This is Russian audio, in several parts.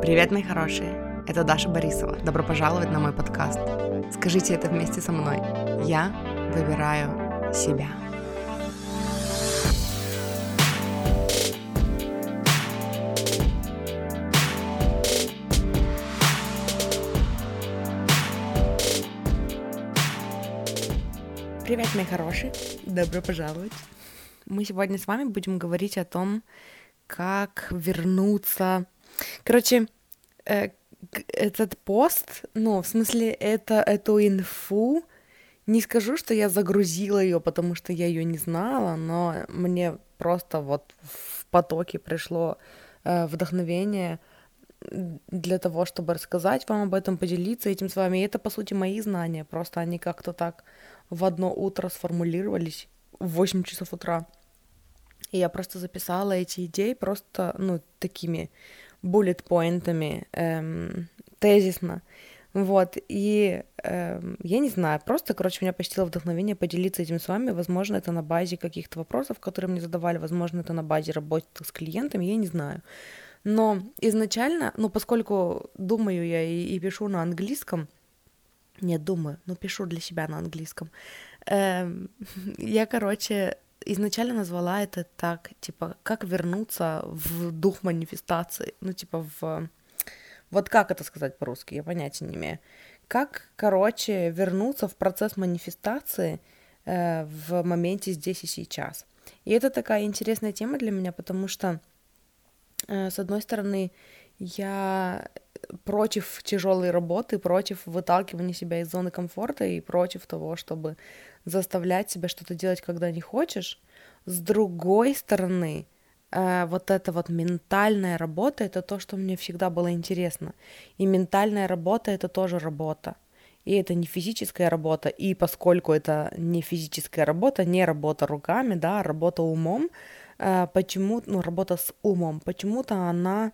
Привет, мои хорошие! Это Даша Борисова. Добро пожаловать на мой подкаст. Скажите это вместе со мной. Я выбираю себя. Привет, мои хорошие! Добро пожаловать! Мы сегодня с вами будем говорить о том, как вернуться Короче, э, этот пост, ну, в смысле, это, эту инфу, не скажу, что я загрузила ее, потому что я ее не знала, но мне просто вот в потоке пришло э, вдохновение для того, чтобы рассказать вам об этом, поделиться этим с вами. И это, по сути, мои знания, просто они как-то так в одно утро сформулировались в 8 часов утра. И я просто записала эти идеи просто, ну, такими буллет-поинтами, эм, тезисно. Вот, и э, я не знаю, просто, короче, меня посетило вдохновение поделиться этим с вами. Возможно, это на базе каких-то вопросов, которые мне задавали, возможно, это на базе работы с клиентами, я не знаю. Но изначально, ну, поскольку думаю я и, и пишу на английском, нет, думаю, но пишу для себя на английском, э, я, короче, изначально назвала это так, типа, как вернуться в дух манифестации, ну, типа, в... Вот как это сказать по-русски, я понятия не имею. Как, короче, вернуться в процесс манифестации э, в моменте здесь и сейчас. И это такая интересная тема для меня, потому что, э, с одной стороны, я против тяжелой работы, против выталкивания себя из зоны комфорта и против того, чтобы заставлять себя что-то делать, когда не хочешь. С другой стороны, э, вот эта вот ментальная работа, это то, что мне всегда было интересно. И ментальная работа это тоже работа. И это не физическая работа. И поскольку это не физическая работа, не работа руками, да, а работа умом, э, почему, ну, работа с умом, почему-то она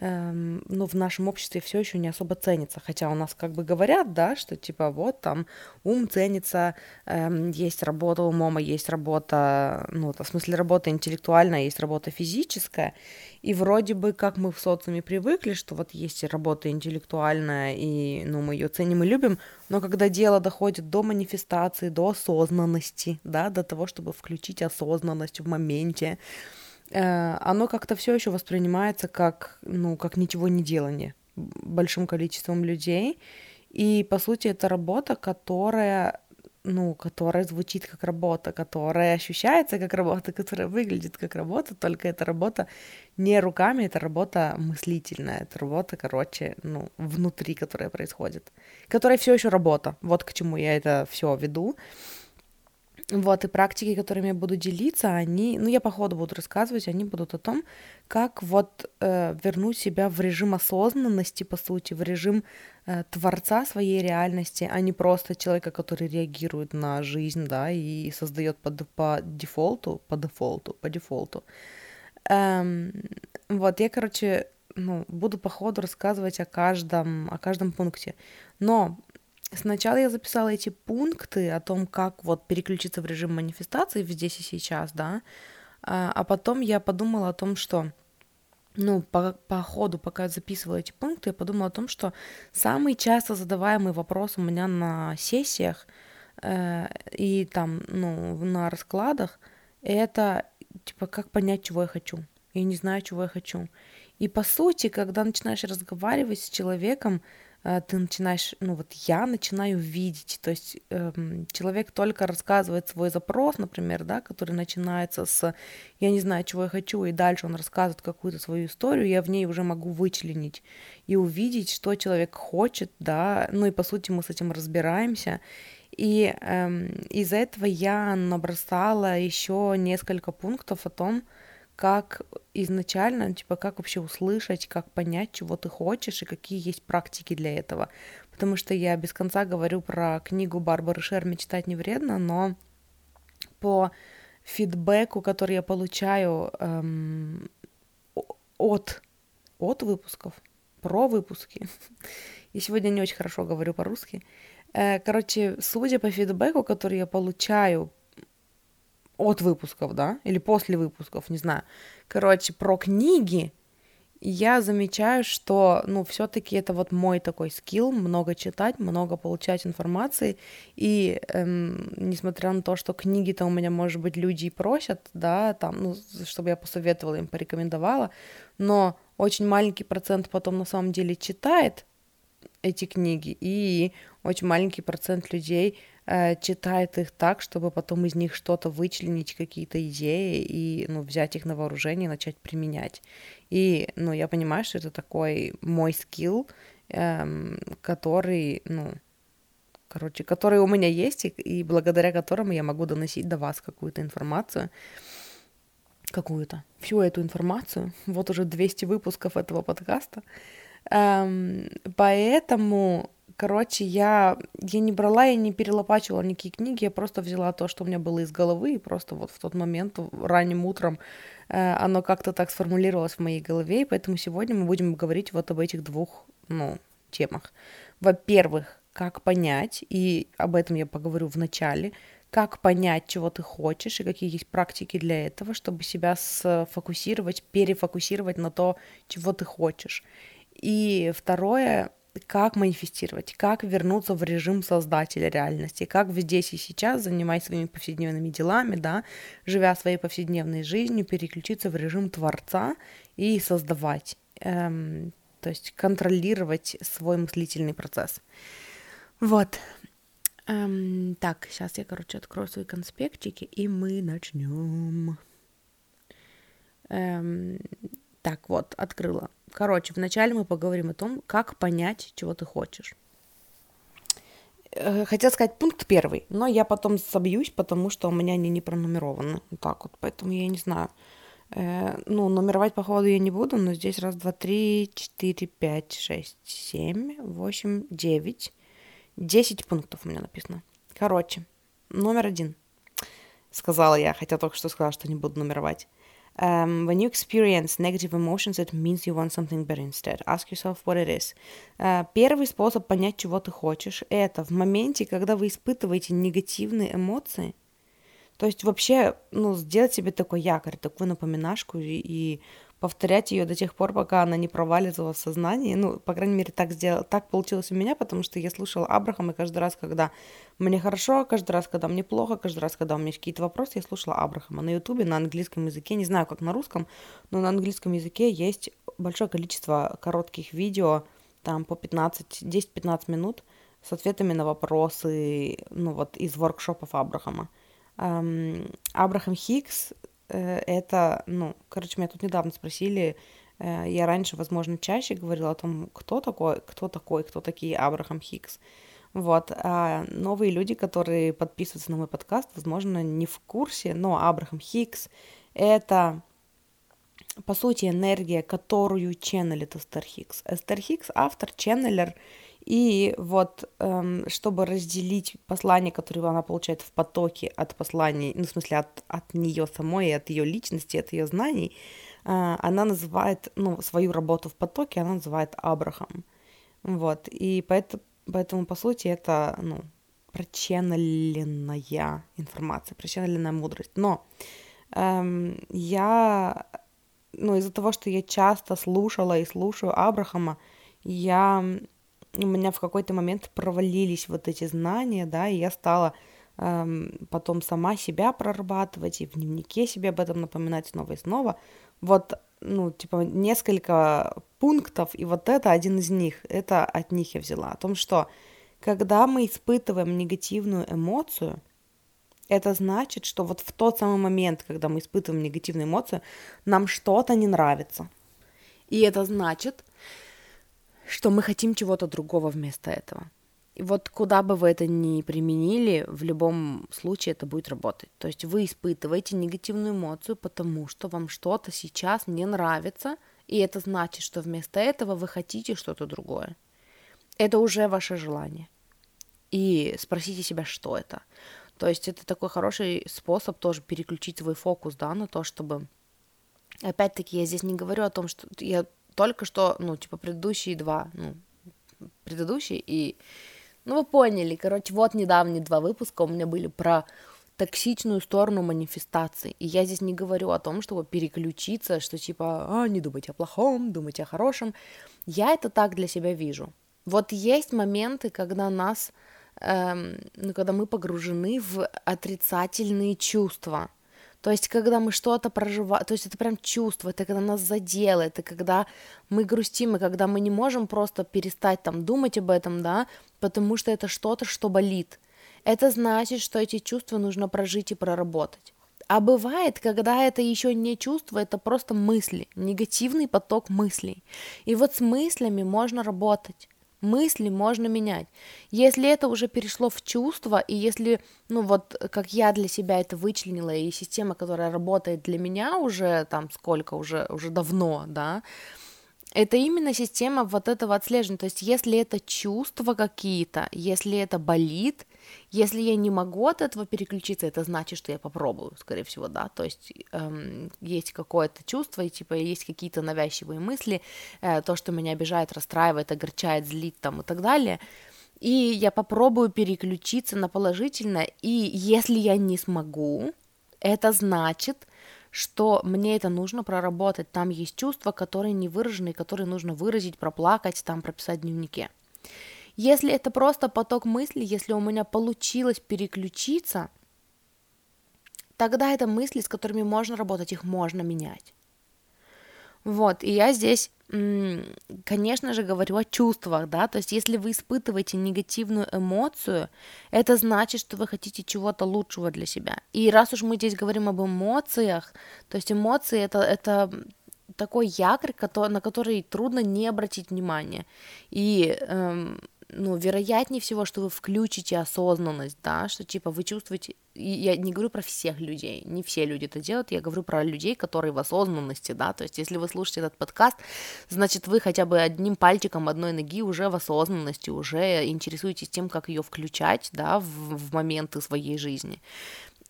ну, в нашем обществе все еще не особо ценится. Хотя у нас как бы говорят, да, что типа вот там ум ценится, эм, есть работа умом, а есть работа, ну, в смысле работа интеллектуальная, есть работа физическая. И вроде бы как мы в социуме привыкли, что вот есть работа интеллектуальная, и, ну, мы ее ценим и любим, но когда дело доходит до манифестации, до осознанности, да, до того, чтобы включить осознанность в моменте, оно как-то все еще воспринимается как, ну, как ничего не делание большим количеством людей. И, по сути, это работа, которая ну, которая звучит как работа, которая ощущается как работа, которая выглядит как работа, только это работа не руками, это работа мыслительная, это работа, короче, ну, внутри, которая происходит, которая все еще работа. Вот к чему я это все веду. Вот, и практики, которыми я буду делиться, они, ну, я по ходу буду рассказывать, они будут о том, как вот э, вернуть себя в режим осознанности, по сути, в режим э, творца своей реальности, а не просто человека, который реагирует на жизнь, да, и создает по, по дефолту, по дефолту, по дефолту. Эм, вот, я, короче, ну, буду по ходу рассказывать о каждом, о каждом пункте. Но Сначала я записала эти пункты о том, как вот переключиться в режим манифестации здесь и сейчас, да, а, а потом я подумала о том, что ну, по, по ходу, пока я записывала эти пункты, я подумала о том, что самый часто задаваемый вопрос у меня на сессиях э, и там, ну, на раскладах, это, типа, как понять, чего я хочу. Я не знаю, чего я хочу. И по сути, когда начинаешь разговаривать с человеком, ты начинаешь, ну вот я начинаю видеть, то есть эм, человек только рассказывает свой запрос, например, да, который начинается с «я не знаю, чего я хочу», и дальше он рассказывает какую-то свою историю, я в ней уже могу вычленить и увидеть, что человек хочет, да, ну и по сути мы с этим разбираемся, и эм, из-за этого я набросала еще несколько пунктов о том, как изначально, типа, как вообще услышать, как понять, чего ты хочешь и какие есть практики для этого. Потому что я без конца говорю про книгу Барбары Шер «Мечтать не вредно», но по фидбэку, который я получаю эм, от, от выпусков, про выпуски, и сегодня не очень хорошо говорю по-русски, э, короче, судя по фидбэку, который я получаю от выпусков, да, или после выпусков, не знаю. Короче, про книги я замечаю, что, ну, все-таки это вот мой такой скилл, много читать, много получать информации, и эм, несмотря на то, что книги-то у меня, может быть, люди и просят, да, там, ну, чтобы я посоветовала им, порекомендовала, но очень маленький процент потом на самом деле читает эти книги, и очень маленький процент людей читает их так, чтобы потом из них что-то вычленить, какие-то идеи и ну, взять их на вооружение и начать применять. И ну, я понимаю, что это такой мой скилл, эм, который, ну, короче, который у меня есть, и, и благодаря которому я могу доносить до вас какую-то информацию, какую-то, всю эту информацию. Вот уже 200 выпусков этого подкаста. Эм, поэтому Короче, я, я не брала, я не перелопачивала никакие книги, я просто взяла то, что у меня было из головы, и просто вот в тот момент, ранним утром, э, оно как-то так сформулировалось в моей голове, и поэтому сегодня мы будем говорить вот об этих двух, ну, темах. Во-первых, как понять, и об этом я поговорю в начале, как понять, чего ты хочешь, и какие есть практики для этого, чтобы себя сфокусировать, перефокусировать на то, чего ты хочешь. И второе, как манифестировать, как вернуться в режим создателя реальности, как здесь и сейчас, занимаясь своими повседневными делами, да, живя своей повседневной жизнью, переключиться в режим творца и создавать, эм, то есть контролировать свой мыслительный процесс. Вот. Эм, так, сейчас я, короче, открою свои конспектики, и мы начнем. Эм, так, вот, открыла. Короче, вначале мы поговорим о том, как понять, чего ты хочешь. Э, хотела сказать пункт первый, но я потом собьюсь, потому что у меня они не пронумерованы. Вот так вот, поэтому я не знаю. Э, ну, нумеровать, походу, я не буду, но здесь раз, два, три, четыре, пять, шесть, семь, восемь, девять. Десять пунктов у меня написано. Короче, номер один. Сказала я, хотя только что сказала, что не буду нумеровать. Um, when you experience negative emotions, it means you want something better instead. Ask yourself what it is. Uh, первый способ понять, чего ты хочешь, это в моменте, когда вы испытываете негативные эмоции, то есть вообще, ну, сделать себе такой якорь, такую напоминашку и, и повторять ее до тех пор, пока она не провалится в сознание. Ну, по крайней мере, так, сделал, так получилось у меня, потому что я слушала Абрахама, и каждый раз, когда мне хорошо, каждый раз, когда мне плохо, каждый раз, когда у меня какие-то вопросы, я слушала Абрахама на Ютубе, на английском языке. Не знаю, как на русском, но на английском языке есть большое количество коротких видео, там по 15, 10-15 минут с ответами на вопросы, ну вот, из воркшопов Абрахама. Абрахам Хикс это, ну, короче, меня тут недавно спросили, э, я раньше, возможно, чаще говорила о том, кто такой, кто такой, кто такие Абрахам Хикс. Вот, а новые люди, которые подписываются на мой подкаст, возможно, не в курсе, но Абрахам Хикс — это, по сути, энергия, которую ченнелит Эстер Хикс. Эстер Хикс — автор, ченнелер — и вот, эм, чтобы разделить послание, которое она получает в потоке от посланий, ну, в смысле, от, от нее самой, от ее личности, от ее знаний, э, она называет, ну, свою работу в потоке, она называет Абрахам. Вот, и поэтому, поэтому по сути, это, ну, проченнеленная информация, проченнеленная мудрость. Но эм, я, ну, из-за того, что я часто слушала и слушаю Абрахама, я у меня в какой-то момент провалились вот эти знания, да, и я стала эм, потом сама себя прорабатывать и в дневнике себе об этом напоминать снова и снова. Вот, ну, типа, несколько пунктов, и вот это один из них, это от них я взяла, о том, что когда мы испытываем негативную эмоцию, это значит, что вот в тот самый момент, когда мы испытываем негативную эмоцию, нам что-то не нравится. И это значит, что мы хотим чего-то другого вместо этого. И вот куда бы вы это ни применили, в любом случае это будет работать. То есть вы испытываете негативную эмоцию, потому что вам что-то сейчас не нравится, и это значит, что вместо этого вы хотите что-то другое. Это уже ваше желание. И спросите себя, что это. То есть это такой хороший способ тоже переключить свой фокус, да, на то, чтобы... Опять-таки, я здесь не говорю о том, что я только что, ну, типа, предыдущие два, ну, предыдущие и... Ну, вы поняли, короче, вот недавние два выпуска у меня были про токсичную сторону манифестации. И я здесь не говорю о том, чтобы переключиться, что типа, а, не думайте о плохом, думайте о хорошем. Я это так для себя вижу. Вот есть моменты, когда нас, эм, ну, когда мы погружены в отрицательные чувства. То есть, когда мы что-то проживаем, то есть это прям чувство, это когда нас задело, это когда мы грустим, и когда мы не можем просто перестать там думать об этом, да, потому что это что-то, что болит. Это значит, что эти чувства нужно прожить и проработать. А бывает, когда это еще не чувство, это просто мысли, негативный поток мыслей. И вот с мыслями можно работать мысли можно менять. Если это уже перешло в чувство, и если, ну вот, как я для себя это вычленила, и система, которая работает для меня уже там сколько, уже, уже давно, да, это именно система вот этого отслеживания. То есть, если это чувства какие-то, если это болит, если я не могу от этого переключиться, это значит, что я попробую, скорее всего, да. То есть эм, есть какое-то чувство, и типа есть какие-то навязчивые мысли, э, то, что меня обижает, расстраивает, огорчает, злит там и так далее. И я попробую переключиться на положительное, и если я не смогу, это значит, что мне это нужно проработать. Там есть чувства, которые не выражены, которые нужно выразить, проплакать, там прописать в дневнике. Если это просто поток мыслей, если у меня получилось переключиться, тогда это мысли, с которыми можно работать, их можно менять. Вот, и я здесь конечно же, говорю о чувствах, да, то есть если вы испытываете негативную эмоцию, это значит, что вы хотите чего-то лучшего для себя. И раз уж мы здесь говорим об эмоциях, то есть эмоции это, это такой якорь, на который трудно не обратить внимание. И эм, ну, вероятнее всего, что вы включите осознанность, да, что типа вы чувствуете, я не говорю про всех людей, не все люди это делают, я говорю про людей, которые в осознанности, да, то есть если вы слушаете этот подкаст, значит вы хотя бы одним пальчиком одной ноги уже в осознанности, уже интересуетесь тем, как ее включать, да, в, в моменты своей жизни.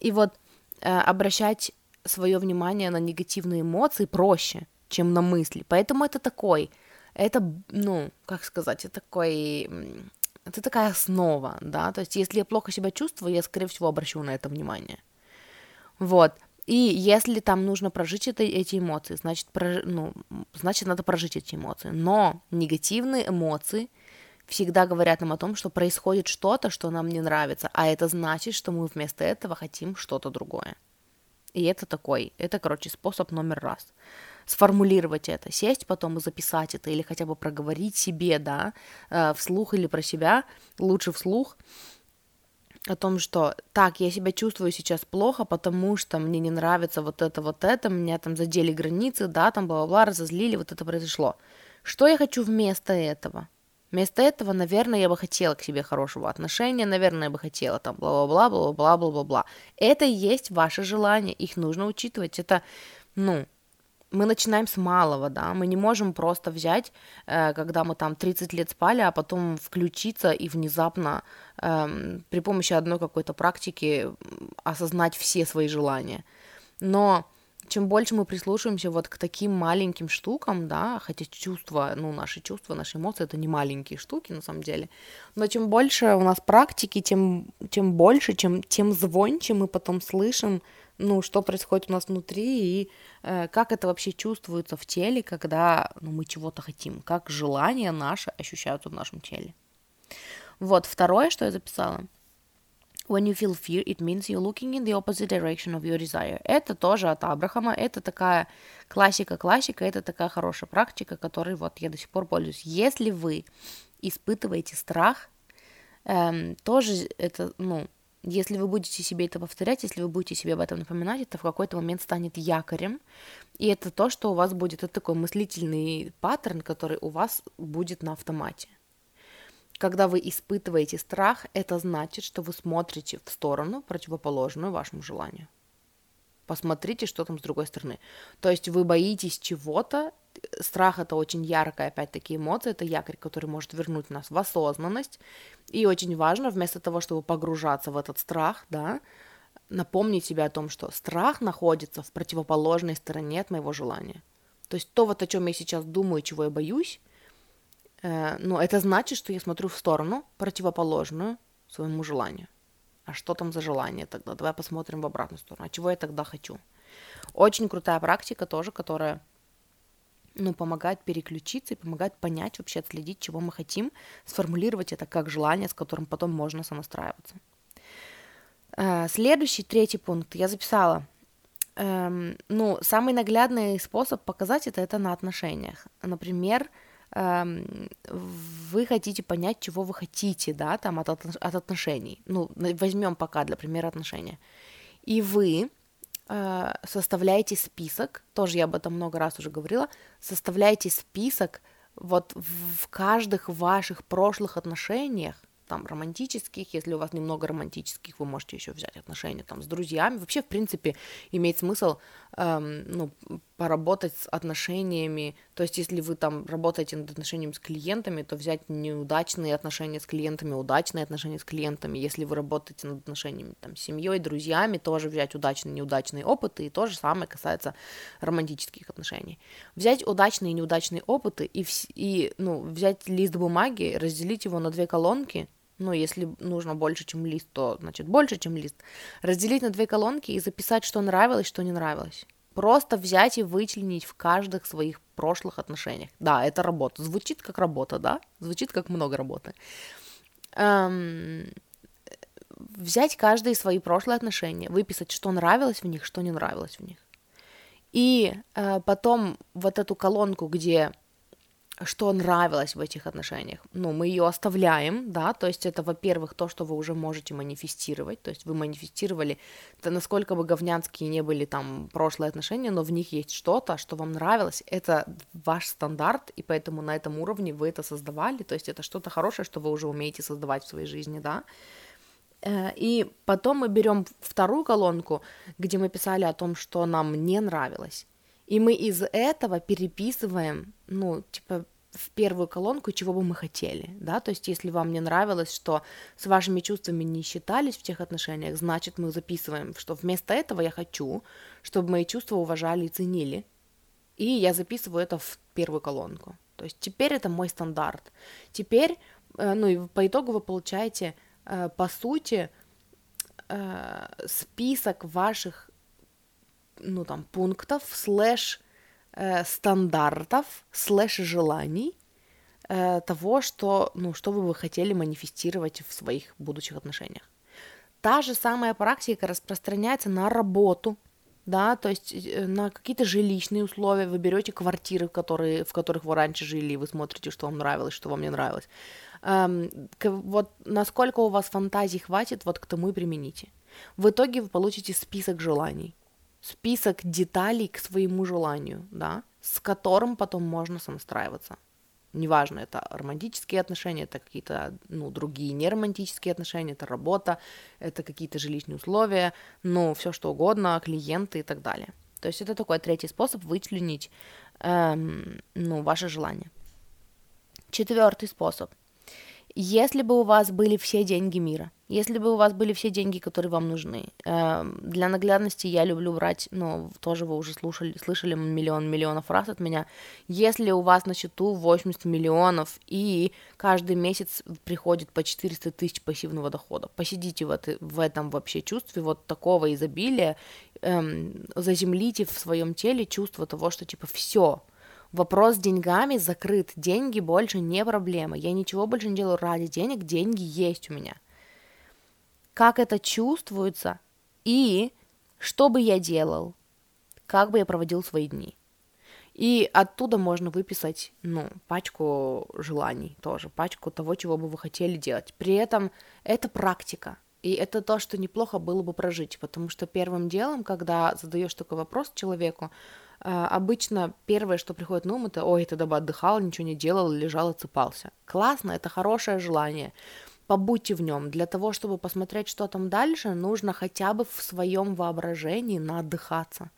И вот э, обращать свое внимание на негативные эмоции проще, чем на мысли, поэтому это такой это, ну, как сказать, это такой, это такая основа, да, то есть если я плохо себя чувствую, я, скорее всего, обращу на это внимание. Вот, и если там нужно прожить это, эти эмоции, значит, про, ну, значит, надо прожить эти эмоции. Но негативные эмоции всегда говорят нам о том, что происходит что-то, что нам не нравится, а это значит, что мы вместо этого хотим что-то другое. И это такой, это, короче, способ номер раз сформулировать это, сесть потом и записать это, или хотя бы проговорить себе, да, э, вслух или про себя, лучше вслух, о том, что так, я себя чувствую сейчас плохо, потому что мне не нравится вот это, вот это, меня там задели границы, да, там бла-бла-бла, разозлили, вот это произошло. Что я хочу вместо этого? Вместо этого, наверное, я бы хотела к себе хорошего отношения, наверное, я бы хотела там бла-бла-бла, бла-бла-бла, бла-бла-бла. Это и есть ваше желание, их нужно учитывать. Это, ну, мы начинаем с малого, да, мы не можем просто взять, э, когда мы там 30 лет спали, а потом включиться и внезапно э, при помощи одной какой-то практики осознать все свои желания. Но чем больше мы прислушиваемся вот к таким маленьким штукам, да, хотя чувства, ну, наши чувства, наши эмоции, это не маленькие штуки на самом деле, но чем больше у нас практики, тем, тем больше, чем, тем звонче мы потом слышим, ну, что происходит у нас внутри и э, как это вообще чувствуется в теле, когда ну, мы чего-то хотим, как желания наши ощущаются в нашем теле. Вот, второе, что я записала. When you feel fear, it means you're looking in the opposite direction of your desire. Это тоже от Абрахама, это такая классика-классика, это такая хорошая практика, которой вот я до сих пор пользуюсь. Если вы испытываете страх, эм, тоже это, ну, если вы будете себе это повторять, если вы будете себе об этом напоминать, это в какой-то момент станет якорем, и это то, что у вас будет, это такой мыслительный паттерн, который у вас будет на автомате. Когда вы испытываете страх, это значит, что вы смотрите в сторону, противоположную вашему желанию. Посмотрите, что там с другой стороны. То есть вы боитесь чего-то, страх это очень яркая, опять-таки, эмоция, это якорь, который может вернуть нас в осознанность. И очень важно, вместо того, чтобы погружаться в этот страх, да, напомнить себе о том, что страх находится в противоположной стороне от моего желания. То есть то, вот о чем я сейчас думаю, чего я боюсь, э, ну, это значит, что я смотрю в сторону, противоположную своему желанию. А что там за желание тогда? Давай посмотрим в обратную сторону. А чего я тогда хочу? Очень крутая практика тоже, которая ну, помогает переключиться и помогает понять, вообще отследить, чего мы хотим, сформулировать это как желание, с которым потом можно сонастраиваться. Э, следующий, третий пункт я записала. Эм, ну, самый наглядный способ показать это, это на отношениях. Например, эм, вы хотите понять, чего вы хотите, да, там от, от отношений. Ну, возьмем пока для примера отношения. И вы э, составляете список, тоже я об этом много раз уже говорила, составляете список вот в каждых ваших прошлых отношениях, там романтических, если у вас немного романтических, вы можете еще взять отношения там с друзьями. Вообще, в принципе, имеет смысл эм, ну, поработать с отношениями. То есть, если вы там работаете над отношениями с клиентами, то взять неудачные отношения с клиентами, удачные отношения с клиентами. Если вы работаете над отношениями там, с семьей, друзьями, тоже взять удачные, неудачные опыты. И то же самое касается романтических отношений. Взять удачные и неудачные опыты и, и ну, взять лист бумаги, разделить его на две колонки, ну, если нужно больше, чем лист, то, значит, больше, чем лист. Разделить на две колонки и записать, что нравилось, что не нравилось. Просто взять и вычленить в каждых своих прошлых отношениях. Да, это работа. Звучит как работа, да? Звучит как много работы. Эм, взять каждые свои прошлые отношения, выписать, что нравилось в них, что не нравилось в них. И э, потом вот эту колонку, где что нравилось в этих отношениях. Ну, мы ее оставляем, да, то есть это, во-первых, то, что вы уже можете манифестировать, то есть вы манифестировали, это насколько бы говнянские не были там прошлые отношения, но в них есть что-то, что вам нравилось, это ваш стандарт, и поэтому на этом уровне вы это создавали, то есть это что-то хорошее, что вы уже умеете создавать в своей жизни, да. Э, и потом мы берем вторую колонку, где мы писали о том, что нам не нравилось. И мы из этого переписываем, ну, типа, в первую колонку, чего бы мы хотели, да, то есть если вам не нравилось, что с вашими чувствами не считались в тех отношениях, значит, мы записываем, что вместо этого я хочу, чтобы мои чувства уважали и ценили, и я записываю это в первую колонку. То есть теперь это мой стандарт. Теперь, э, ну и по итогу вы получаете, э, по сути, э, список ваших ну, там, пунктов, слэш э, стандартов, слэш желаний э, того, что, ну, что бы вы хотели манифестировать в своих будущих отношениях. Та же самая практика распространяется на работу, да, то есть э, на какие-то жилищные условия, вы берете квартиры, которые, в которых вы раньше жили, и вы смотрите, что вам нравилось, что вам не нравилось. Эм, вот насколько у вас фантазий хватит, вот к тому и примените. В итоге вы получите список желаний список деталей к своему желанию, да, с которым потом можно сонастраиваться. Неважно, это романтические отношения, это какие-то, ну, другие неромантические отношения, это работа, это какие-то жилищные условия, ну, все что угодно, клиенты и так далее. То есть это такой третий способ вычленить, эм, ну, ваше желание. Четвертый способ – если бы у вас были все деньги мира, если бы у вас были все деньги, которые вам нужны, э, для наглядности я люблю брать, ну, тоже вы уже слушали, слышали миллион миллионов раз от меня, если у вас на счету 80 миллионов и каждый месяц приходит по 400 тысяч пассивного дохода, посидите в, это, в этом вообще чувстве вот такого изобилия, эм, заземлите в своем теле чувство того, что типа все, Вопрос с деньгами закрыт. Деньги больше не проблема. Я ничего больше не делаю ради денег. Деньги есть у меня. Как это чувствуется и что бы я делал, как бы я проводил свои дни. И оттуда можно выписать, ну, пачку желаний тоже, пачку того, чего бы вы хотели делать. При этом это практика. И это то, что неплохо было бы прожить, потому что первым делом, когда задаешь такой вопрос человеку, обычно первое, что приходит на ум, это «Ой, ты бы отдыхал, ничего не делал, лежал, отсыпался». Классно, это хорошее желание. Побудьте в нем. Для того, чтобы посмотреть, что там дальше, нужно хотя бы в своем воображении наотдыхаться.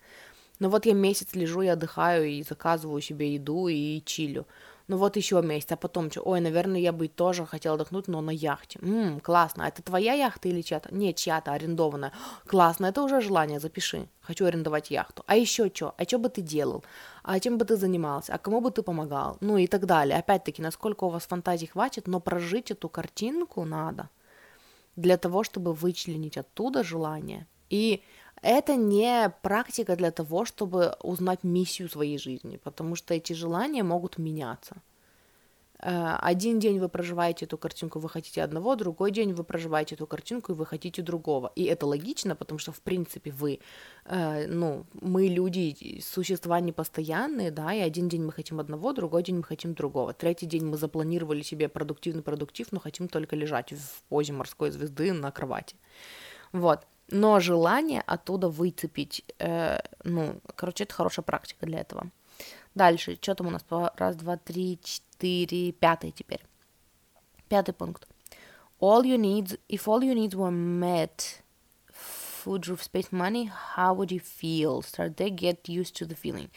Но вот я месяц лежу и отдыхаю, и заказываю себе еду, и чилю ну вот еще месяц, а потом что, ой, наверное, я бы тоже хотела отдохнуть, но на яхте. Ммм, классно, а это твоя яхта или чья-то? Нет, чья-то арендованная. Классно, это уже желание, запиши. Хочу арендовать яхту. А еще что? А что бы ты делал? А чем бы ты занимался? А кому бы ты помогал? Ну и так далее. Опять-таки, насколько у вас фантазии хватит, но прожить эту картинку надо. для того, чтобы вычленить оттуда желание. И это не практика для того, чтобы узнать миссию своей жизни, потому что эти желания могут меняться. Э, один день вы проживаете эту картинку, вы хотите одного, другой день вы проживаете эту картинку, и вы хотите другого. И это логично, потому что, в принципе, вы, э, ну, мы люди, существа непостоянные, да, и один день мы хотим одного, другой день мы хотим другого. Третий день мы запланировали себе продуктивный продуктив, но хотим только лежать в позе морской звезды на кровати. Вот. Но желание оттуда выцепить, э, ну, короче, это хорошая практика для этого. Дальше, что там у нас? Раз, два, три, четыре, пятый теперь. Пятый пункт. All you needs, if all your needs were met, food, roof, space, money, how would you feel? Start to get used to the feeling.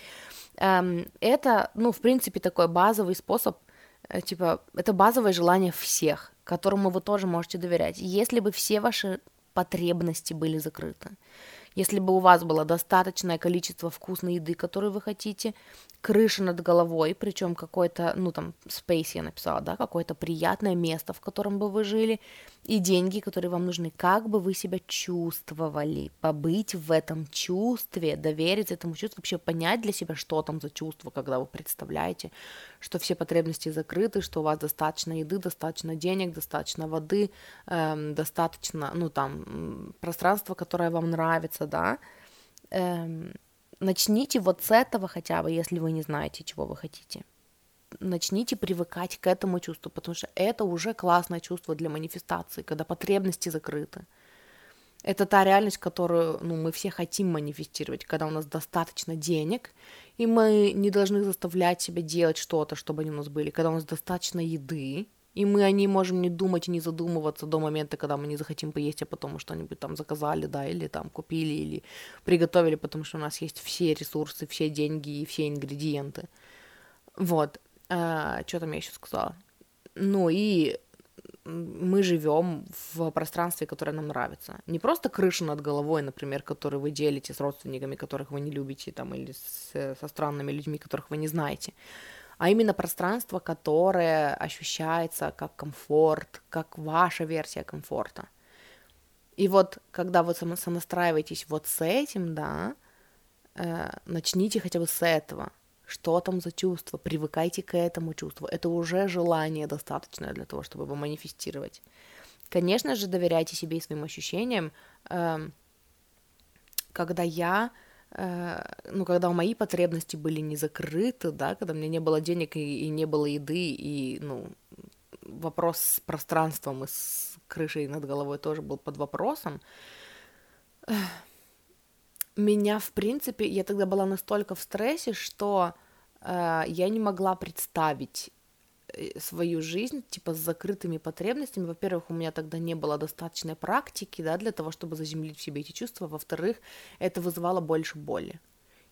Um, это, ну, в принципе, такой базовый способ, э, типа, это базовое желание всех, которому вы тоже можете доверять. Если бы все ваши потребности были закрыты, если бы у вас было достаточное количество вкусной еды, которую вы хотите, крыша над головой, причем какой-то, ну там, space я написала, да, какое-то приятное место, в котором бы вы жили, и деньги, которые вам нужны, как бы вы себя чувствовали, побыть в этом чувстве, довериться этому чувству, вообще понять для себя, что там за чувство, когда вы представляете, что все потребности закрыты, что у вас достаточно еды, достаточно денег, достаточно воды, эм, достаточно, ну там, пространства, которое вам нравится, да, эм, начните вот с этого хотя бы, если вы не знаете, чего вы хотите. Начните привыкать к этому чувству, потому что это уже классное чувство для манифестации, когда потребности закрыты. Это та реальность, которую ну, мы все хотим манифестировать, когда у нас достаточно денег, и мы не должны заставлять себя делать что-то, чтобы они у нас были, когда у нас достаточно еды, и мы о ней можем не думать и не задумываться до момента, когда мы не захотим поесть, а потом что-нибудь там заказали, да, или там купили, или приготовили, потому что у нас есть все ресурсы, все деньги и все ингредиенты. Вот. А, что там я еще сказала? Ну и мы живем в пространстве, которое нам нравится. Не просто крыша над головой, например, которую вы делите с родственниками, которых вы не любите, там, или с, со странными людьми, которых вы не знаете, а именно пространство, которое ощущается как комфорт, как ваша версия комфорта. И вот, когда вы сонастраиваетесь вот с этим, да, э, начните хотя бы с этого. Что там за чувство? Привыкайте к этому чувству. Это уже желание достаточное для того, чтобы его манифестировать. Конечно же, доверяйте себе и своим ощущениям. Э, когда я Э, ну, когда мои потребности были не закрыты, да, когда меня не было денег и, и не было еды, и, ну, вопрос с пространством и с крышей над головой тоже был под вопросом, меня, в принципе, я тогда была настолько в стрессе, что э, я не могла представить Э, свою жизнь, типа, с закрытыми потребностями. Во-первых, у меня тогда не было достаточной практики, да, для того, чтобы заземлить в себе эти чувства. Во-вторых, это вызывало больше боли.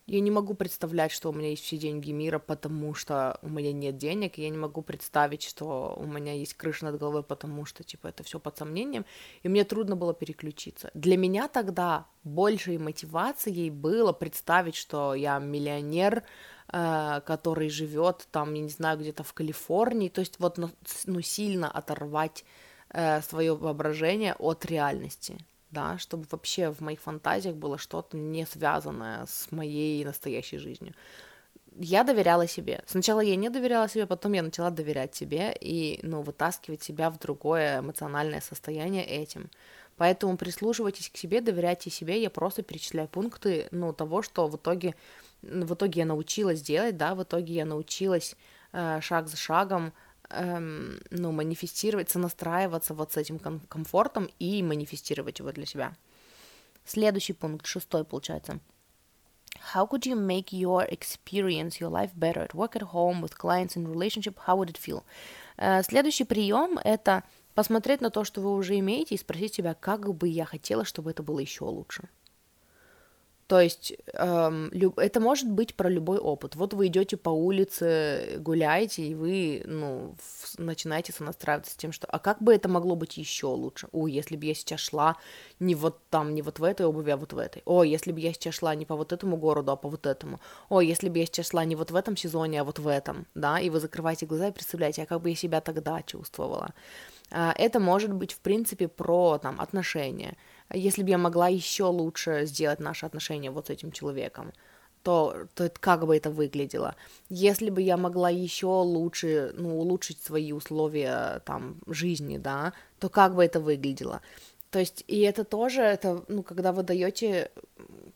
Я не могу представлять, что у меня есть все деньги мира, потому что у меня нет денег. Я не могу представить, что у меня есть крыша над головой, потому что, типа, это все под сомнением. И мне трудно было переключиться. Для меня тогда большей мотивацией было представить, что я миллионер, Э, который живет там, я не знаю, где-то в Калифорнии, то есть вот ну, ну сильно оторвать э, свое воображение от реальности, да, чтобы вообще в моих фантазиях было что-то не связанное с моей настоящей жизнью. Я доверяла себе. Сначала я не доверяла себе, потом я начала доверять себе и, ну, вытаскивать себя в другое эмоциональное состояние этим. Поэтому прислушивайтесь к себе, доверяйте себе. Я просто перечисляю пункты, ну, того, что в итоге в итоге я научилась делать, да, в итоге я научилась э, шаг за шагом, эм, ну, манифестировать, сонастраиваться вот с этим ком- комфортом и манифестировать его для себя. Следующий пункт, шестой, получается. How could you make your experience, your life better at work, at home, with clients, in relationship? How would it feel? Uh, следующий прием — это посмотреть на то, что вы уже имеете, и спросить себя, как бы я хотела, чтобы это было еще лучше. То есть эм, люб... это может быть про любой опыт. Вот вы идете по улице, гуляете, и вы, ну, в... начинаете сонастраиваться с тем, что, а как бы это могло быть еще лучше? О, если бы я сейчас шла не вот там, не вот в этой обуви, а вот в этой. О, если бы я сейчас шла не по вот этому городу, а по вот этому. О, если бы я сейчас шла не вот в этом сезоне, а вот в этом, да, и вы закрываете глаза и представляете, а как бы я себя тогда чувствовала. А, это может быть, в принципе, про там, отношения. Если бы я могла еще лучше сделать наши отношения вот с этим человеком, то, то как бы это выглядело. Если бы я могла еще лучше, ну, улучшить свои условия там жизни, да, то как бы это выглядело. То есть, и это тоже, это, ну, когда вы даете,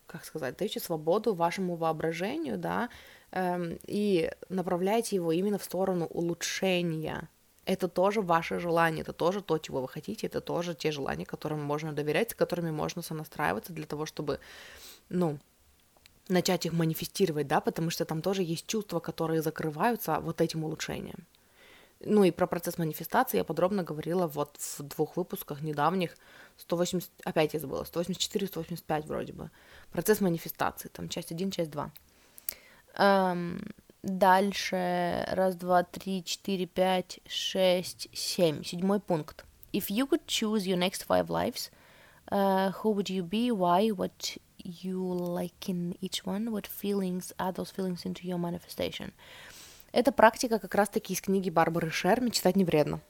как сказать, даете свободу вашему воображению, да, эм, и направляете его именно в сторону улучшения. Это тоже ваше желание, это тоже то, чего вы хотите, это тоже те желания, которым можно доверять, с которыми можно сонастраиваться для того, чтобы, ну, начать их манифестировать, да, потому что там тоже есть чувства, которые закрываются вот этим улучшением. Ну и про процесс манифестации я подробно говорила вот в двух выпусках недавних, 180, опять я забыла, 184, 185 вроде бы. Процесс манифестации, там часть 1, часть 2. Эм, дальше, раз, два, три, четыре, пять, шесть, семь. Седьмой пункт. If you could choose your next five lives, uh, who would you be, why, what you like in each one, what feelings add those feelings into your manifestation. Эта практика как раз-таки из книги Барбары Шер «Мечтать не вредно».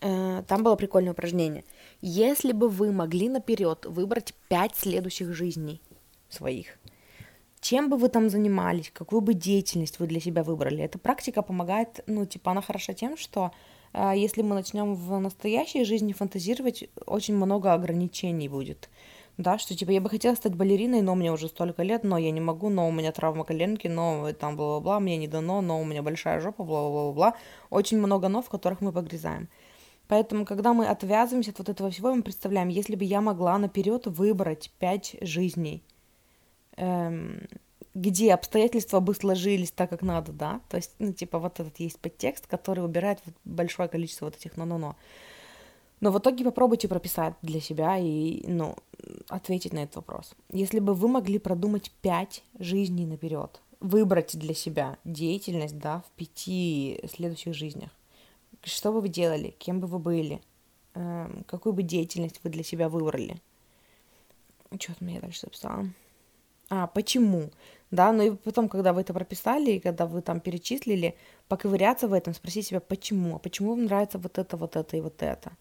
Э, там было прикольное упражнение. Если бы вы могли наперед выбрать пять следующих жизней своих, чем бы вы там занимались, какую бы деятельность вы для себя выбрали, эта практика помогает, ну, типа, она хороша тем, что э, если мы начнем в настоящей жизни фантазировать, очень много ограничений будет да, что типа я бы хотела стать балериной, но мне уже столько лет, но я не могу, но у меня травма коленки, но там бла-бла-бла, мне не дано, но у меня большая жопа, бла-бла-бла-бла. Очень много но, в которых мы погрязаем. Поэтому, когда мы отвязываемся от вот этого всего, мы представляем, если бы я могла наперед выбрать пять жизней, эм, где обстоятельства бы сложились так, как надо, да, то есть, ну, типа, вот этот есть подтекст, который убирает большое количество вот этих но-но-но. Но в итоге попробуйте прописать для себя и, ну, ответить на этот вопрос. Если бы вы могли продумать пять жизней наперед, выбрать для себя деятельность, да, в пяти следующих жизнях, что бы вы делали, кем бы вы были, эм, какую бы деятельность вы для себя выбрали? Что там я дальше записала? А, почему? Да, ну и потом, когда вы это прописали, и когда вы там перечислили, поковыряться в этом, спросить себя, почему? А почему вам нравится вот это, вот это и вот это?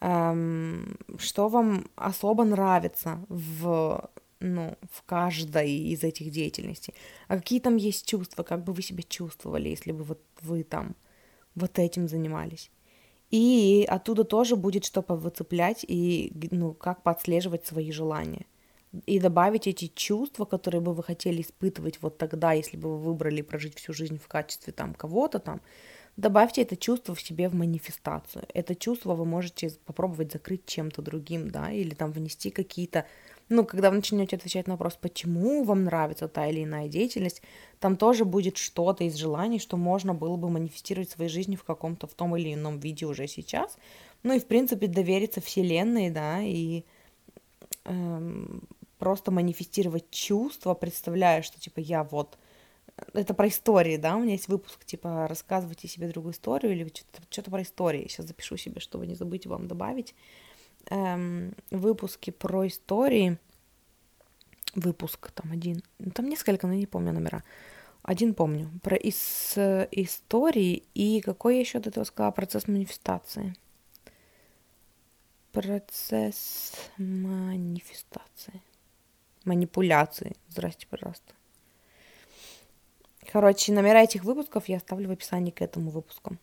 эм, что вам особо нравится в, ну, в каждой из этих деятельностей, а какие там есть чувства, как бы вы себя чувствовали, если бы вот вы там вот этим занимались. И оттуда тоже будет что повыцеплять и ну, как подслеживать свои желания. И добавить эти чувства, которые бы вы хотели испытывать вот тогда, если бы вы выбрали прожить всю жизнь в качестве там кого-то там, Добавьте это чувство в себе в манифестацию. Это чувство вы можете попробовать закрыть чем-то другим, да, или там внести какие-то ну, когда вы начнете отвечать на вопрос, почему вам нравится та или иная деятельность, там тоже будет что-то из желаний, что можно было бы манифестировать в своей жизни в каком-то в том или ином виде уже сейчас. Ну и, в принципе, довериться Вселенной, да, и эм, просто манифестировать чувства, представляя, что, типа, я вот это про истории, да, у меня есть выпуск, типа, рассказывайте себе другую историю или что-то, про истории. Сейчас запишу себе, чтобы не забыть вам добавить. Эм, выпуски про истории. Выпуск там один. Ну, там несколько, но не помню номера. Один помню. Про из, истории и какой я еще до этого сказала? Процесс манифестации. Процесс манифестации. Манипуляции. Здрасте, пожалуйста. Короче, номера этих выпусков я оставлю в описании к этому выпуску.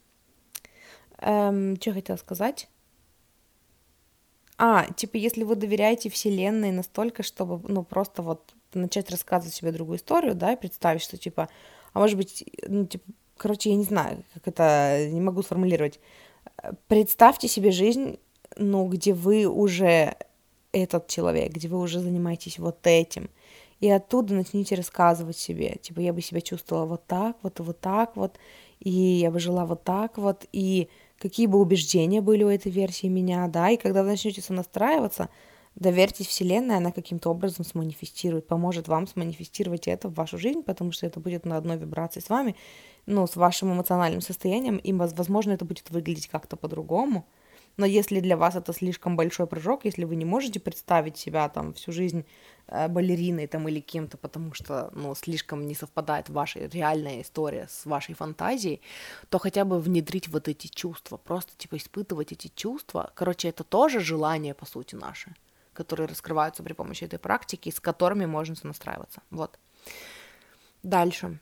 Эм, что хотела сказать? А, типа, если вы доверяете Вселенной настолько, чтобы, ну, просто вот начать рассказывать себе другую историю, да, и представить, что, типа, а может быть, ну, типа, короче, я не знаю, как это, не могу сформулировать. Представьте себе жизнь, ну, где вы уже этот человек, где вы уже занимаетесь вот этим – и оттуда начните рассказывать себе, типа, я бы себя чувствовала вот так, вот вот так вот, и я бы жила вот так вот, и какие бы убеждения были у этой версии меня, да, и когда вы начнете сонастраиваться, доверьтесь Вселенной, она каким-то образом сманифестирует, поможет вам сманифестировать это в вашу жизнь, потому что это будет на одной вибрации с вами, ну, с вашим эмоциональным состоянием, и, возможно, это будет выглядеть как-то по-другому, Но если для вас это слишком большой прыжок, если вы не можете представить себя там всю жизнь э, балериной там или кем-то, потому что, ну, слишком не совпадает ваша реальная история с вашей фантазией, то хотя бы внедрить вот эти чувства, просто, типа, испытывать эти чувства. Короче, это тоже желание, по сути, наши, которые раскрываются при помощи этой практики, с которыми можно сонастраиваться. Вот. Дальше.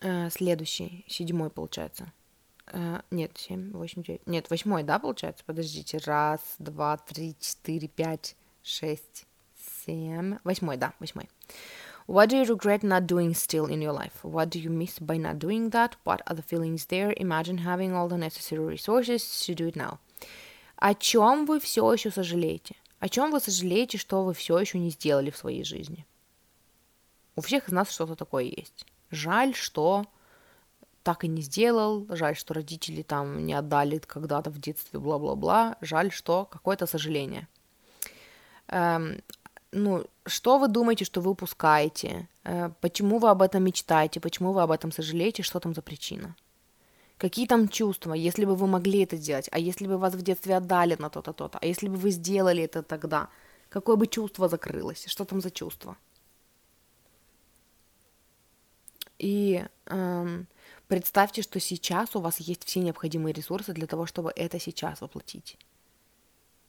Э, следующий, седьмой, получается. Uh, нет, семь, восемь, девять. Нет, восьмой, да, получается? Подождите. Раз, два, три, четыре, пять, шесть, семь. Восьмой, да, восьмой. What do you regret not doing still in your life? What do you miss by not doing that? What are the feelings there? Imagine having all the necessary resources to do it now. О чем вы все еще сожалеете? О чем вы сожалеете, что вы все еще не сделали в своей жизни? У всех из нас что-то такое есть. Жаль, что так и не сделал, жаль, что родители там не отдали когда-то в детстве, бла-бла-бла, жаль, что какое-то сожаление. Эм, ну, что вы думаете, что вы упускаете? Э, почему вы об этом мечтаете? Почему вы об этом сожалеете? Что там за причина? Какие там чувства, если бы вы могли это сделать? А если бы вас в детстве отдали на то-то, то-то? А если бы вы сделали это тогда? Какое бы чувство закрылось? Что там за чувство? И эм, Представьте, что сейчас у вас есть все необходимые ресурсы для того, чтобы это сейчас воплотить.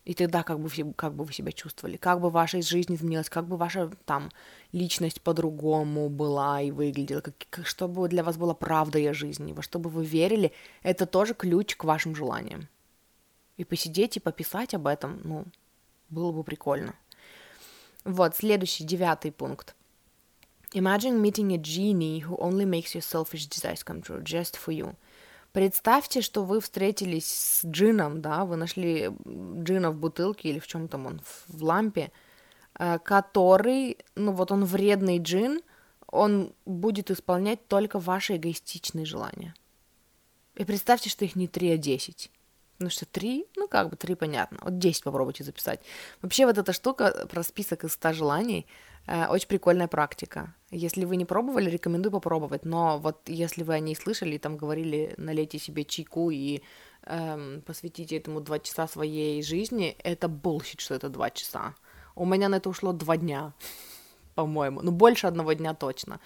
И тогда как бы, как бы вы себя чувствовали, как бы ваша жизнь изменилась, как бы ваша там личность по-другому была и выглядела, как, как, что бы для вас было правдой о жизни, во что бы вы верили, это тоже ключ к вашим желаниям. И посидеть и пописать об этом, ну, было бы прикольно. Вот, следующий, девятый пункт. Imagine meeting a genie who only makes your selfish desires come true just for you. Представьте, что вы встретились с джином, да, вы нашли джина в бутылке или в чем там он, в лампе, э, который, ну вот он вредный джин, он будет исполнять только ваши эгоистичные желания. И представьте, что их не 3, а 10. Ну что, 3? Ну как бы 3 понятно. Вот 10 попробуйте записать. Вообще вот эта штука про список из 100 желаний – очень прикольная практика. Если вы не пробовали, рекомендую попробовать. Но вот если вы о ней слышали, там говорили, налейте себе чайку и эм, посвятите этому два часа своей жизни, это bullshit, что это два часа. У меня на это ушло два дня, по-моему. Ну, больше одного дня точно.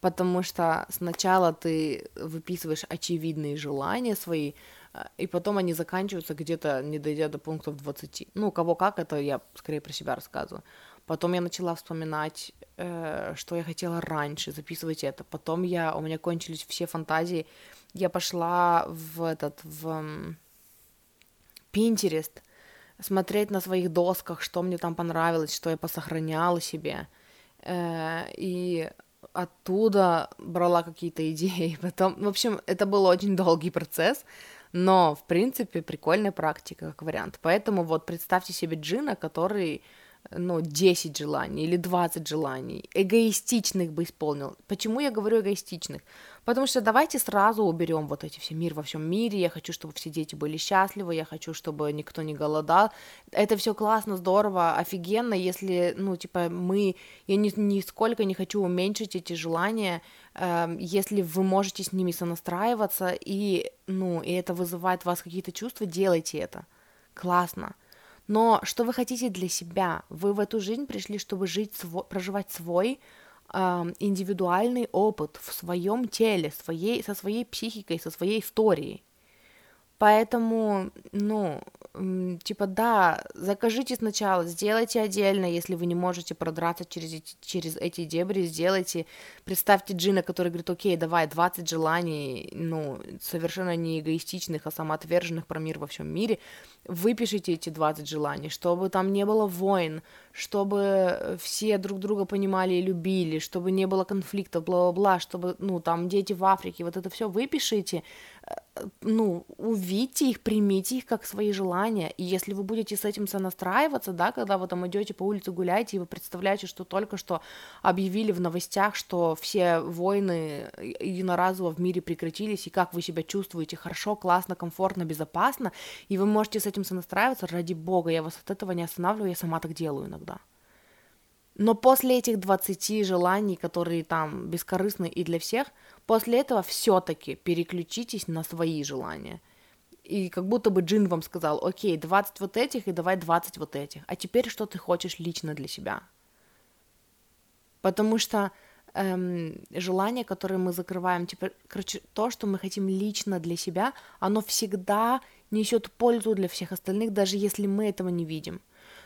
Потому что сначала ты выписываешь очевидные желания свои, э, и потом они заканчиваются где-то, не дойдя до пунктов 20. Ну, у кого как, это я скорее про себя рассказываю. Потом я начала вспоминать, э, что я хотела раньше, записывать это. Потом я, у меня кончились все фантазии. Я пошла в этот, в Pinterest, смотреть на своих досках, что мне там понравилось, что я посохраняла себе. Э, и оттуда брала какие-то идеи. Потом, в общем, это был очень долгий процесс, но, в принципе, прикольная практика как вариант. Поэтому вот представьте себе джина, который ну, 10 желаний или 20 желаний, эгоистичных бы исполнил. Почему я говорю эгоистичных? Потому что давайте сразу уберем вот эти все мир во всем мире, я хочу, чтобы все дети были счастливы, я хочу, чтобы никто не голодал. Это все классно, здорово, офигенно, если, ну, типа, мы, я ни, нисколько не хочу уменьшить эти желания, э, если вы можете с ними сонастраиваться, и, ну, и это вызывает у вас какие-то чувства, делайте это. Классно. Но что вы хотите для себя? Вы в эту жизнь пришли, чтобы жить, свой, проживать свой э, индивидуальный опыт в своем теле, своей, со своей психикой, со своей историей. Поэтому, ну, типа, да, закажите сначала, сделайте отдельно, если вы не можете продраться через эти, через эти дебри, сделайте, представьте Джина, который говорит, окей, давай, 20 желаний, ну, совершенно не эгоистичных, а самоотверженных про мир во всем мире, выпишите эти 20 желаний, чтобы там не было войн, чтобы все друг друга понимали и любили, чтобы не было конфликтов, бла-бла-бла, чтобы, ну, там, дети в Африке, вот это все выпишите, ну, увидьте их, примите их как свои желания, и если вы будете с этим сонастраиваться, да, когда вы там идете по улице гуляете, и вы представляете, что только что объявили в новостях, что все войны единоразово в мире прекратились, и как вы себя чувствуете хорошо, классно, комфортно, безопасно, и вы можете с этим сонастраиваться, ради бога, я вас от этого не останавливаю, я сама так делаю иногда. Но после этих 20 желаний, которые там бескорыстны и для всех, после этого все-таки переключитесь на свои желания. и как будто бы джин вам сказал, окей, 20 вот этих и давай 20 вот этих, а теперь что ты хочешь лично для себя? Потому что эм, желание, которое мы закрываем, типа, короче, то, что мы хотим лично для себя, оно всегда несет пользу для всех остальных, даже если мы этого не видим.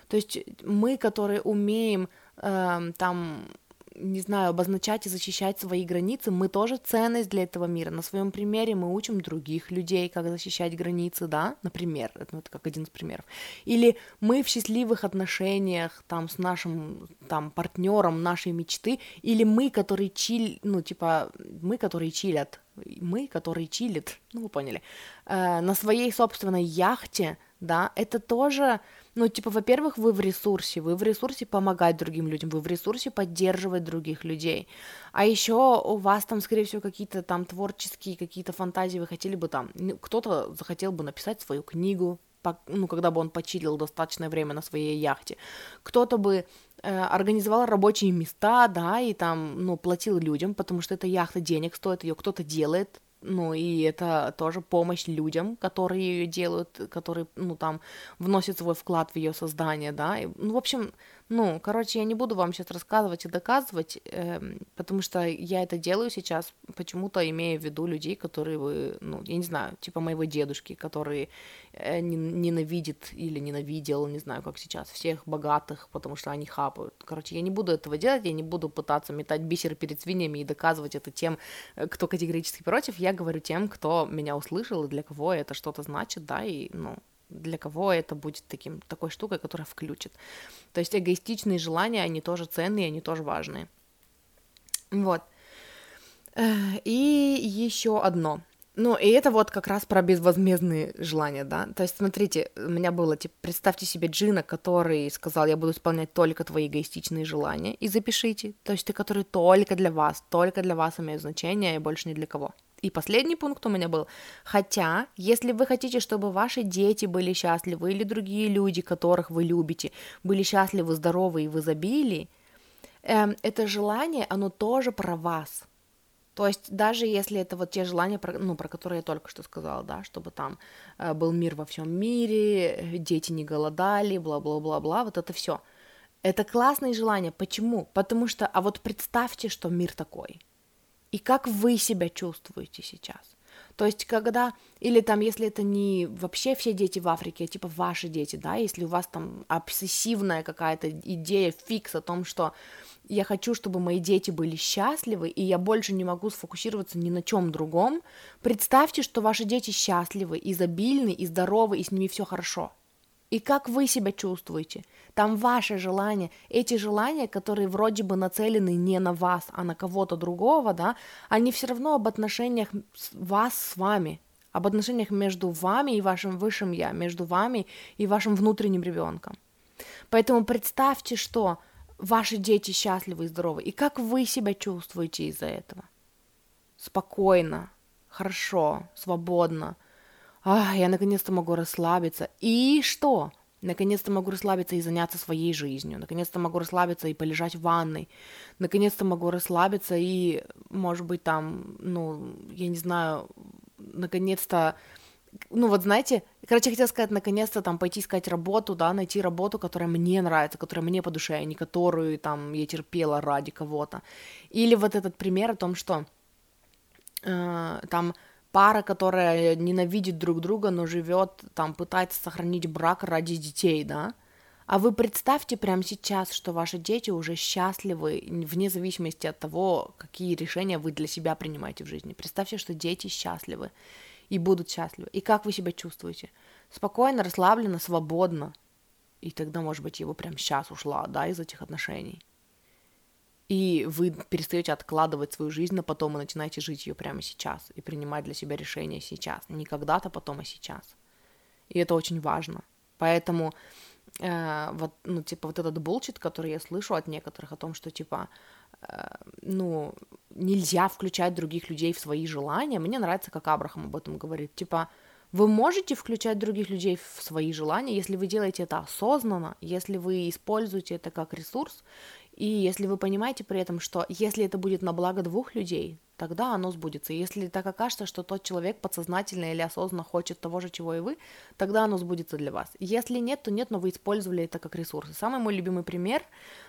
То есть мы, которые умеем э, там не знаю, обозначать и защищать свои границы, мы тоже ценность для этого мира. На своем примере мы учим других людей, как защищать границы, да, например, это, ну, как один из примеров. Или мы в счастливых отношениях там с нашим там партнером нашей мечты, или мы, которые чил, ну типа мы, которые чилят, мы, которые чилят, ну вы поняли, э, на своей собственной яхте, да, это тоже ну, типа, во-первых, вы в ресурсе, вы в ресурсе помогать другим людям, вы в ресурсе поддерживать других людей. А еще у вас там, скорее всего, какие-то там творческие, какие-то фантазии, вы хотели бы там, ну, кто-то захотел бы написать свою книгу, ну, когда бы он почилил достаточное время на своей яхте. Кто-то бы э, организовал рабочие места, да, и там, ну, платил людям, потому что эта яхта денег стоит, ее кто-то делает, ну, и это тоже помощь людям, которые ее делают, которые, ну, там, вносят свой вклад в ее создание, да, и, ну, в общем, ну, короче, я не буду вам сейчас рассказывать и доказывать, э, потому что я это делаю сейчас, почему-то имея в виду людей, которые вы, ну, я не знаю, типа моего дедушки, который э, ненавидит или ненавидел, не знаю, как сейчас, всех богатых, потому что они хапают. Короче, я не буду этого делать, я не буду пытаться метать бисер перед свиньями и доказывать это тем, э, кто категорически против. Я говорю тем, кто меня услышал и для кого это что-то значит, да, и, ну, для кого это будет таким, такой штукой, которая включит. То есть эгоистичные желания, они тоже ценные, они тоже важные. Вот. И еще одно. Ну, и это вот как раз про безвозмездные желания, да. То есть, смотрите, у меня было, типа, представьте себе Джина, который сказал, я буду исполнять только твои эгоистичные желания, и запишите. То есть, ты, который только для вас, только для вас имеют значение, и больше ни для кого. И последний пункт у меня был. Хотя, если вы хотите, чтобы ваши дети были счастливы, или другие люди, которых вы любите, были счастливы, здоровы и в изобилии, эм, это желание, оно тоже про вас. То есть даже если это вот те желания, про, ну, про которые я только что сказала, да, чтобы там э, был мир во всем мире, дети не голодали, бла-бла-бла-бла, вот это все. Это классные желания. Почему? Потому что, а вот представьте, что мир такой – и как вы себя чувствуете сейчас. То есть, когда, или там, если это не вообще все дети в Африке, а типа ваши дети, да, если у вас там обсессивная какая-то идея, фикс о том, что я хочу, чтобы мои дети были счастливы, и я больше не могу сфокусироваться ни на чем другом, представьте, что ваши дети счастливы, изобильны и здоровы, и с ними все хорошо. И как вы себя чувствуете? Там ваши желания, эти желания, которые вроде бы нацелены не на вас, а на кого-то другого, да, они все равно об отношениях вас с вами, об отношениях между вами и вашим высшим я, между вами и вашим внутренним ребенком. Поэтому представьте, что ваши дети счастливы и здоровы, и как вы себя чувствуете из-за этого. Спокойно, хорошо, свободно, Ах, я наконец-то могу расслабиться. И что? Наконец-то могу расслабиться и заняться своей жизнью. Наконец-то могу расслабиться и полежать в ванной. Наконец-то могу расслабиться и, может быть, там, ну, я не знаю, наконец-то ну вот знаете, короче, я хотела сказать, наконец-то там пойти искать работу, да, найти работу, которая мне нравится, которая мне по душе, а не которую там я терпела ради кого-то. Или вот этот пример о том, что э, там пара, которая ненавидит друг друга, но живет, там, пытается сохранить брак ради детей, да? А вы представьте прямо сейчас, что ваши дети уже счастливы, вне зависимости от того, какие решения вы для себя принимаете в жизни. Представьте, что дети счастливы и будут счастливы. И как вы себя чувствуете? Спокойно, расслабленно, свободно. И тогда, может быть, его прям сейчас ушла, да, из этих отношений и вы перестаете откладывать свою жизнь на потом и начинаете жить ее прямо сейчас и принимать для себя решения сейчас, не когда-то потом, а сейчас. И это очень важно. Поэтому э, вот, ну, типа, вот этот булчит, который я слышу от некоторых о том, что, типа, э, ну, нельзя включать других людей в свои желания, мне нравится, как Абрахам об этом говорит, типа, вы можете включать других людей в свои желания, если вы делаете это осознанно, если вы используете это как ресурс, И если вы понимаете при этом, что если это будет на благо двух людей, тогда оно сбудется. Если так окажется, что тот человек подсознательно или осознанно хочет того же, чего и вы, тогда оно сбудется для вас. Если нет, то нет, но вы использовали это как ресурс. Самый мой любимый пример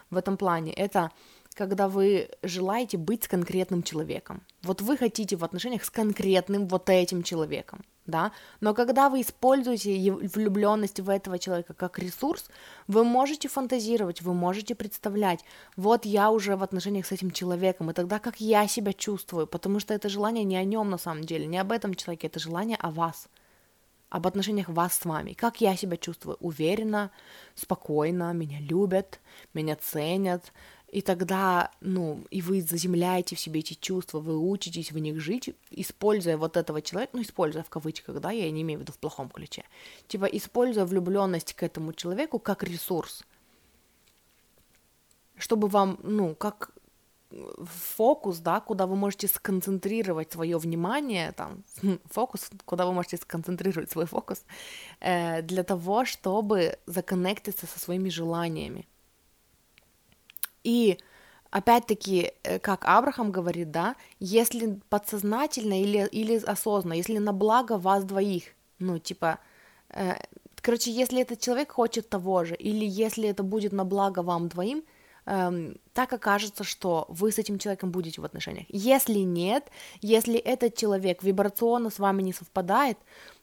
в этом плане – это когда вы желаете быть с конкретным человеком. Вот вы хотите в отношениях с конкретным вот этим человеком, да, но когда вы используете влюбленность в этого человека как ресурс, вы можете фантазировать, вы можете представлять, вот я уже в отношениях с этим человеком, и тогда как я себя чувствую, потому что это желание не о нем на самом деле, не об этом человеке, это желание о вас об отношениях вас с вами. Как я себя чувствую? Уверенно, спокойно, меня любят, меня ценят, и тогда, ну, и вы заземляете в себе эти чувства, вы учитесь в них жить, используя вот этого человека, ну, используя в кавычках, да, я не имею в виду в плохом ключе, типа, используя влюбленность к этому человеку как ресурс, чтобы вам, ну, как фокус, да, куда вы можете сконцентрировать свое внимание, там, фокус, куда вы можете сконцентрировать свой фокус, э, для того, чтобы законнектиться со своими желаниями. И опять-таки, э, как Абрахам говорит, да, если подсознательно или, или осознанно, если на благо вас двоих, ну, типа, э, короче, если этот человек хочет того же, или если это будет на благо вам двоим, эм, так окажется, что вы с этим человеком будете в отношениях. Если нет, если этот человек вибрационно с вами не совпадает,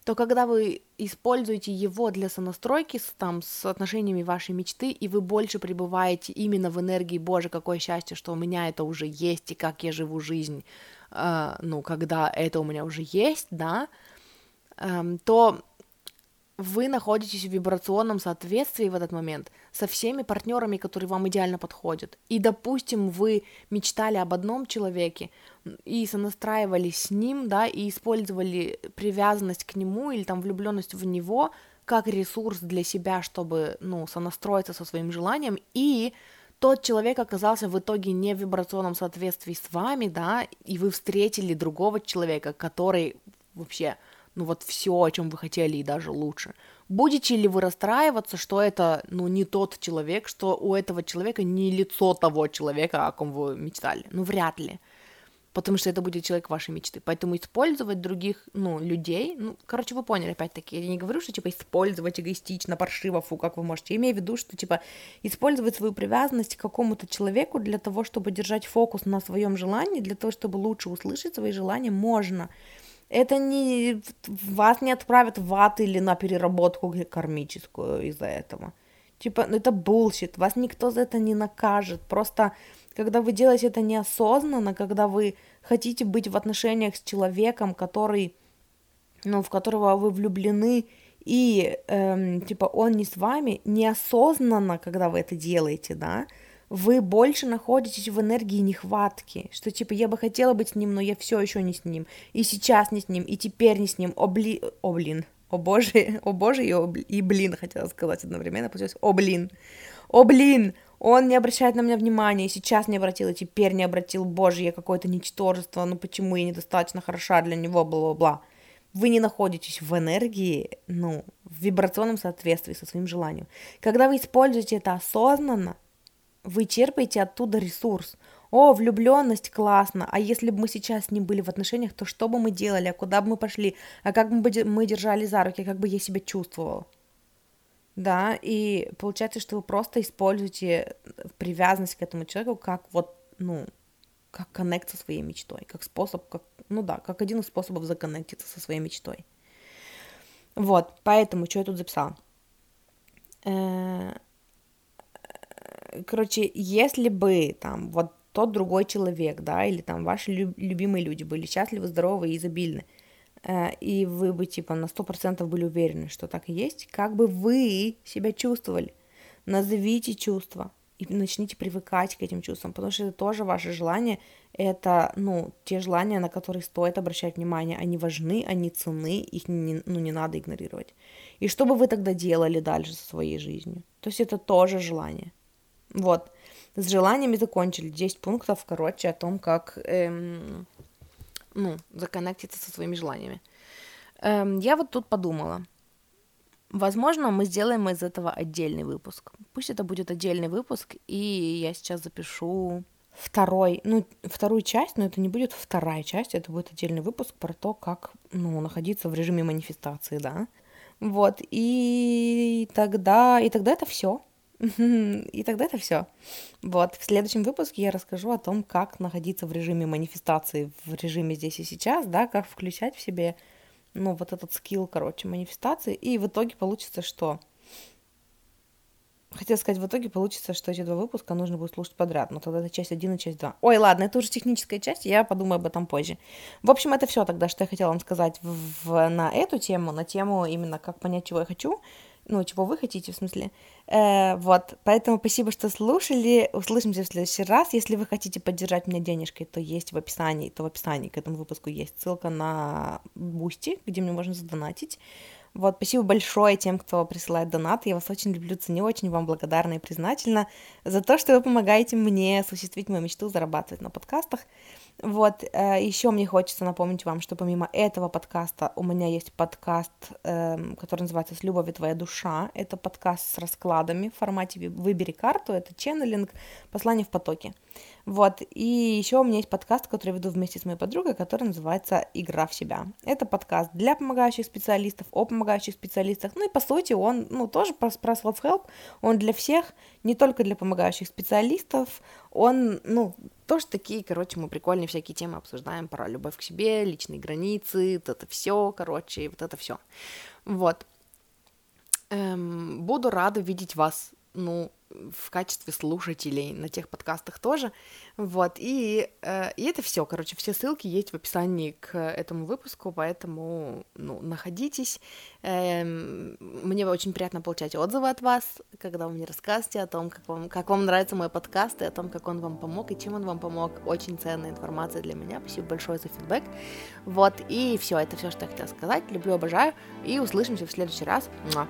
то когда вы используете его для сонастройки с, там, с отношениями вашей мечты, и вы больше пребываете именно в энергии Боже, какое счастье, что у меня это уже есть, и как я живу жизнь, э, ну, когда это у меня уже есть, да, э, то вы находитесь в вибрационном соответствии в этот момент со всеми партнерами, которые вам идеально подходят. И, допустим, вы мечтали об одном человеке и сонастраивались с ним, да, и использовали привязанность к нему или там влюбленность в него как ресурс для себя, чтобы, ну, сонастроиться со своим желанием, и тот человек оказался в итоге не в вибрационном соответствии с вами, да, и вы встретили другого человека, который вообще ну вот все, о чем вы хотели, и даже лучше. Будете ли вы расстраиваться, что это, ну, не тот человек, что у этого человека не лицо того человека, о ком вы мечтали? Ну, вряд ли. Потому что это будет человек вашей мечты. Поэтому использовать других, ну, людей, ну, короче, вы поняли, опять-таки, я не говорю, что, типа, использовать эгоистично, паршиво, фу, как вы можете. Я имею в виду, что, типа, использовать свою привязанность к какому-то человеку для того, чтобы держать фокус на своем желании, для того, чтобы лучше услышать свои желания, можно это не вас не отправят в ад или на переработку кармическую из-за этого. Типа, ну, это bullshit, вас никто за это не накажет. Просто, когда вы делаете это неосознанно, когда вы хотите быть в отношениях с человеком, который, ну, в которого вы влюблены, и, эм, типа, он не с вами, неосознанно, когда вы это делаете, да, вы больше находитесь в энергии нехватки, что типа я бы хотела быть с ним, но я все еще не с ним, и сейчас не с ним, и теперь не с ним, о, бли... о блин, о боже, о боже и, о, и блин, хотела сказать одновременно, получилось, о блин, о блин, он не обращает на меня внимания, и сейчас не обратил, и теперь не обратил, боже, я какое-то ничтожество, ну почему я недостаточно хороша для него, бла-бла-бла. Вы не находитесь в энергии, ну, в вибрационном соответствии со своим желанием. Когда вы используете это осознанно, вы черпаете оттуда ресурс. О, влюбленность классно, а если бы мы сейчас ним были в отношениях, то что бы мы делали, а куда бы мы пошли, а как бы мы держали за руки, как бы я себя чувствовала. Да, и получается, что вы просто используете привязанность к этому человеку как вот, ну, как коннект со своей мечтой, как способ, как, ну да, как один из способов законнектиться со своей мечтой. Вот, поэтому, что я тут записала? Короче, если бы там вот тот другой человек, да, или там ваши люб- любимые люди были счастливы, здоровы и изобильны, э, и вы бы типа на сто процентов были уверены, что так и есть, как бы вы себя чувствовали? Назовите чувства и начните привыкать к этим чувствам, потому что это тоже ваше желание, это, ну, те желания, на которые стоит обращать внимание, они важны, они ценны, их не, ну, не надо игнорировать. И что бы вы тогда делали дальше со своей жизнью? То есть это тоже желание. Вот. С желаниями закончили. 10 пунктов, короче, о том, как, эм, ну, законнектиться со своими желаниями. Эм, я вот тут подумала. Возможно, мы сделаем из этого отдельный выпуск. Пусть это будет отдельный выпуск, и я сейчас запишу второй, ну, вторую часть, но это не будет вторая часть, это будет отдельный выпуск про то, как, ну, находиться в режиме манифестации, да. Вот, и тогда, и тогда это все. И тогда это все. Вот, в следующем выпуске я расскажу о том, как находиться в режиме манифестации, в режиме здесь и сейчас, да, как включать в себе, ну, вот этот скилл, короче, манифестации, и в итоге получится что? Хотела сказать, в итоге получится, что эти два выпуска нужно будет слушать подряд, но тогда это часть 1 и часть 2. Ой, ладно, это уже техническая часть, я подумаю об этом позже. В общем, это все тогда, что я хотела вам сказать в, в, на эту тему, на тему именно как понять, чего я хочу, ну, чего вы хотите, в смысле. Э, вот, поэтому спасибо, что слушали. Услышимся в следующий раз. Если вы хотите поддержать меня денежкой, то есть в описании, то в описании к этому выпуску есть ссылка на Бусти, где мне можно задонатить. Вот, спасибо большое тем, кто присылает донаты. Я вас очень люблю, ценю, очень вам благодарна и признательна за то, что вы помогаете мне осуществить мою мечту зарабатывать на подкастах. Вот, э, еще мне хочется напомнить вам, что помимо этого подкаста у меня есть подкаст, эм, который называется «С любовью твоя душа». Это подкаст с раскладами в формате «Выбери карту», это ченнелинг, послание в потоке. Вот, и еще у меня есть подкаст, который я веду вместе с моей подругой, который называется «Игра в себя». Это подкаст для помогающих специалистов, о помогающих специалистах, ну и по сути он, ну, тоже про, про self-help, он для всех, не только для помогающих специалистов, он, ну, тоже такие, короче, мы прикольные всякие темы обсуждаем про любовь к себе, личные границы, вот это все, короче, вот это все. Вот. Эм, буду рада видеть вас, ну, в качестве слушателей на тех подкастах тоже. Вот, и, э, и это все, короче, все ссылки есть в описании к этому выпуску, поэтому, ну, находитесь. Эм, мне очень приятно получать отзывы от вас, когда вы мне рассказываете о том, как вам, как вам нравится мой подкаст, и о том, как он вам помог, и чем он вам помог. Очень ценная информация для меня. Спасибо большое за фидбэк. Вот, и все, это все, что я хотела сказать. Люблю, обожаю, и услышимся в следующий раз. Муа.